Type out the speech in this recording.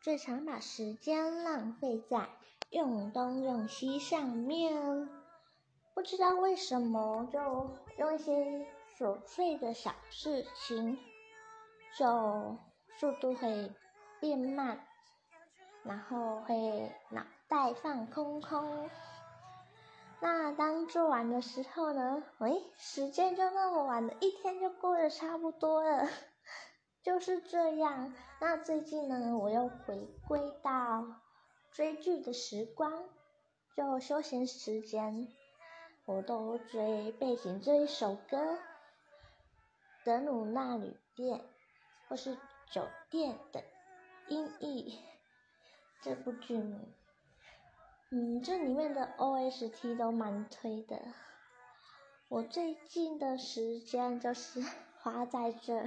最常把时间浪费在用东用西上面。不知道为什么，就用一些琐碎的小事情，就速度会变慢，然后会脑袋放空空。那当做完的时候呢？诶，时间就那么晚了，一天就过得差不多了，就是这样。那最近呢，我又回归到追剧的时光，就休闲时间，我都追背景这一首歌，《德鲁纳旅店》或是《酒店的音译》这部剧。嗯，这里面的 OST 都蛮推的。我最近的时间就是花在这